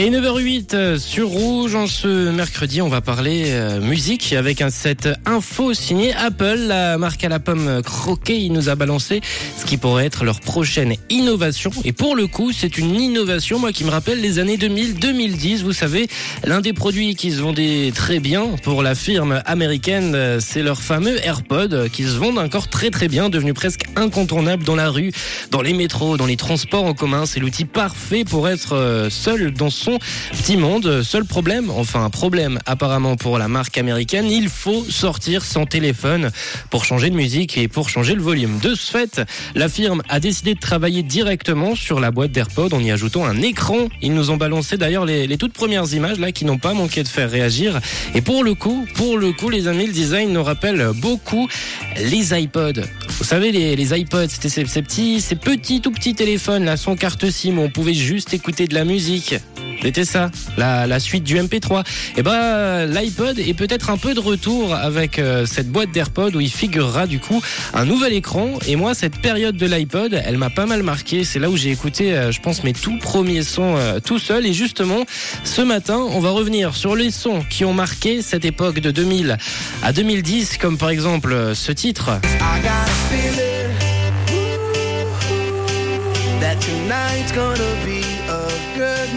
Et 9h08 euh, sur Rouge, en ce mercredi, on va parler euh, musique avec un set info signé Apple. La marque à la pomme croquée, il nous a balancé ce qui pourrait être leur prochaine innovation. Et pour le coup, c'est une innovation, moi, qui me rappelle les années 2000-2010. Vous savez, l'un des produits qui se vendait très bien pour la firme américaine, euh, c'est leur fameux AirPod qui se vendent encore très très bien, devenu presque incontournable dans la rue, dans les métros, dans les transports en commun. C'est l'outil parfait pour être seul dans son petit monde. Seul problème, enfin un problème apparemment pour la marque américaine, il faut sortir son téléphone pour changer de musique et pour changer le volume. De ce fait, la firme a décidé de travailler directement sur la boîte d'AirPod en y ajoutant un écran. Ils nous ont balancé d'ailleurs les, toutes premières images là qui n'ont pas manqué de faire réagir. Et pour le coup, pour le coup, les amis, le design nous rappelle beaucoup les iPods. Vous savez, les, les iPods, c'était ces, petits, ces petits, tout petits téléphones là, sans carte SIM, on pouvait juste écouter de la musique. C'était ça, la, suite du MP3. Et ben l'iPod est peut-être un peu de retour avec euh, cette boîte d'AirPod où il figurera du coup un nouvel écran. Et moi, cette période de l'iPod, elle m'a pas mal marqué. C'est là où j'ai écouté, euh, je pense, mes tout premiers sons euh, tout seul. Et justement, ce matin, on va revenir sur les sons qui ont marqué cette époque de 2000 à 2010, comme par exemple ce titre.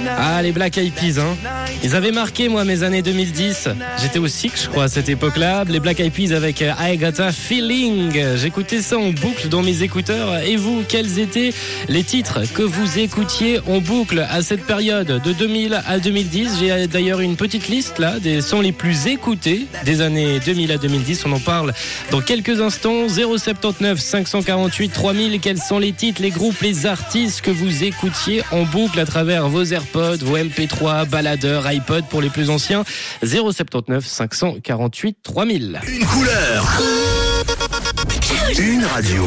Ah, les Black Eyed Peas, hein. Ils avaient marqué, moi, mes années 2010. J'étais au SIC, je crois, à cette époque-là. Les Black Eyed Peas avec euh, I Got Feeling. J'écoutais ça en boucle dans mes écouteurs. Et vous, quels étaient les titres que vous écoutiez en boucle à cette période de 2000 à 2010 J'ai d'ailleurs une petite liste, là, des sons les plus écoutés des années 2000 à 2010. On en parle dans quelques instants. 079 548 3000. Quels sont les titres, les groupes, les artistes que vous écoutiez en boucle à travers vos AirPods, vos MP3, baladeurs, iPod pour les plus anciens. 079 548 3000. Une couleur. Une radio.